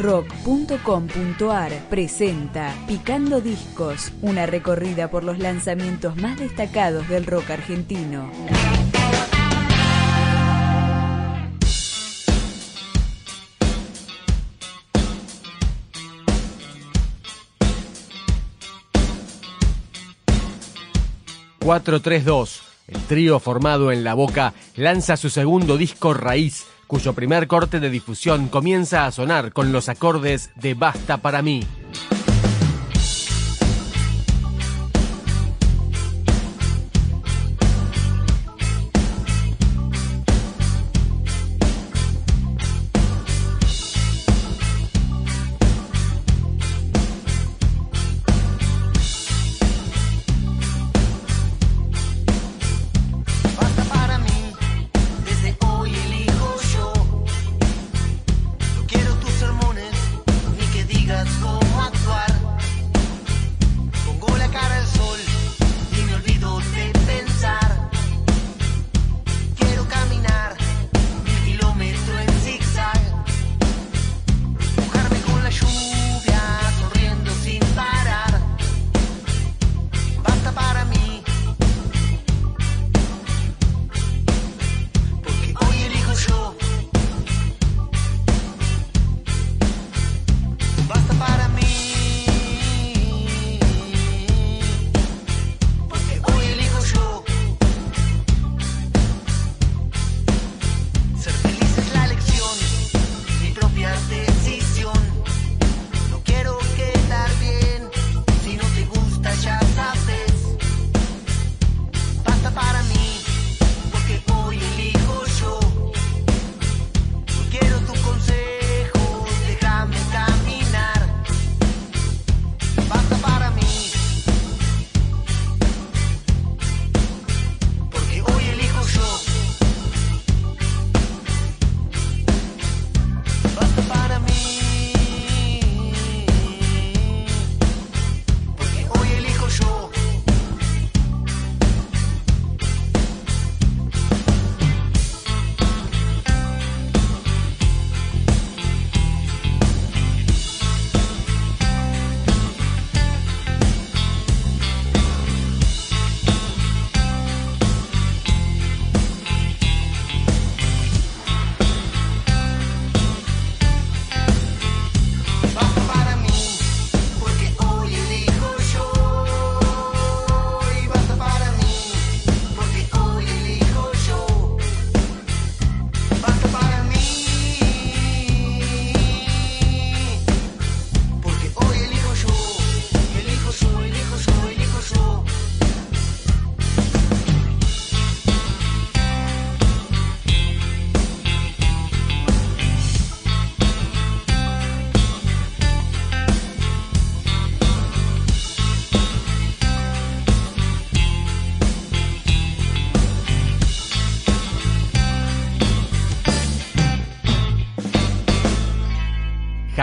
rock.com.ar presenta Picando Discos, una recorrida por los lanzamientos más destacados del rock argentino. ...432... El trío formado en La Boca lanza su segundo disco Raíz, cuyo primer corte de difusión comienza a sonar con los acordes de Basta para mí.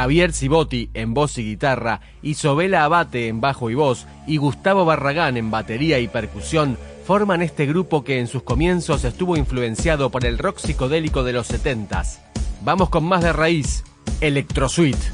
Javier Cibotti en voz y guitarra, Isobela Abate en bajo y voz y Gustavo Barragán en batería y percusión forman este grupo que en sus comienzos estuvo influenciado por el rock psicodélico de los 70s. Vamos con más de raíz, Electrosuite.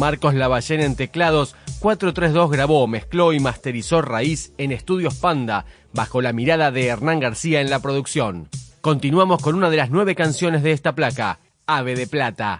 Marcos Lavallén en teclados, 432 grabó, mezcló y masterizó Raíz en Estudios Panda, bajo la mirada de Hernán García en la producción. Continuamos con una de las nueve canciones de esta placa, Ave de Plata.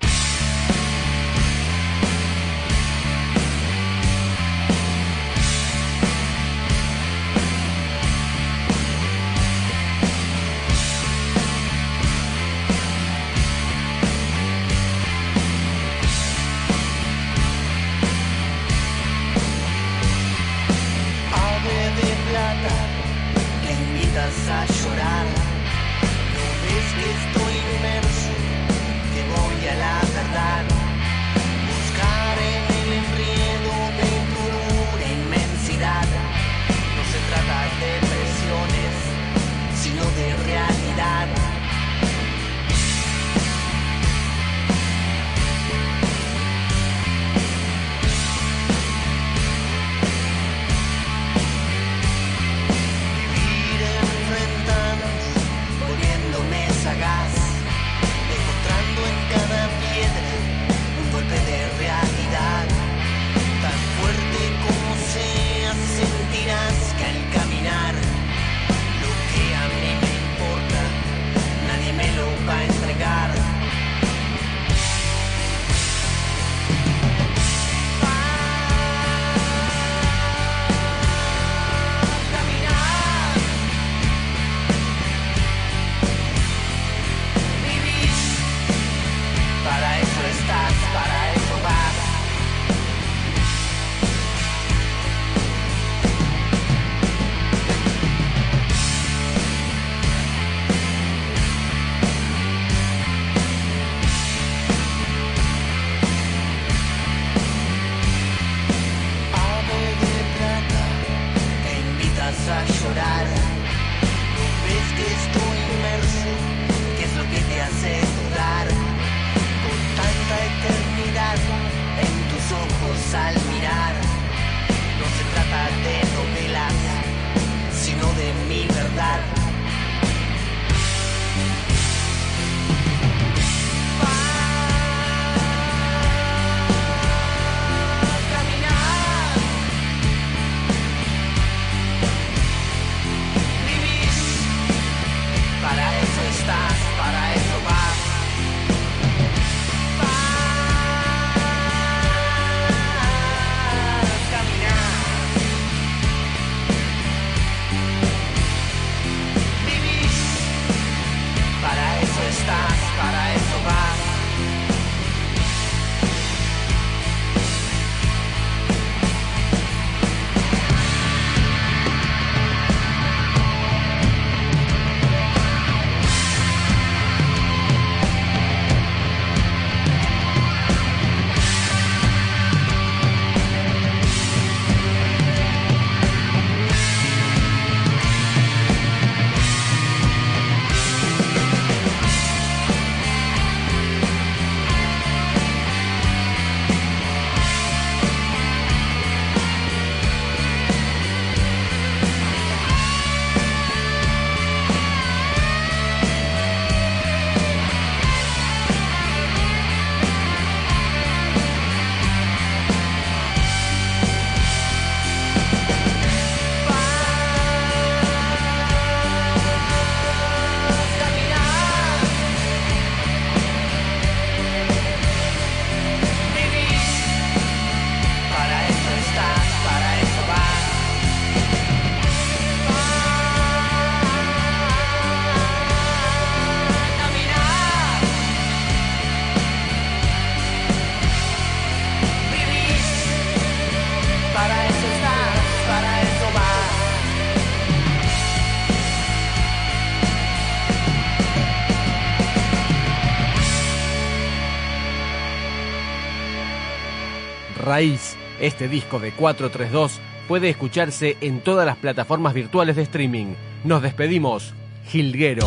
Raíz. Este disco de 432 puede escucharse en todas las plataformas virtuales de streaming. Nos despedimos. Gilguero.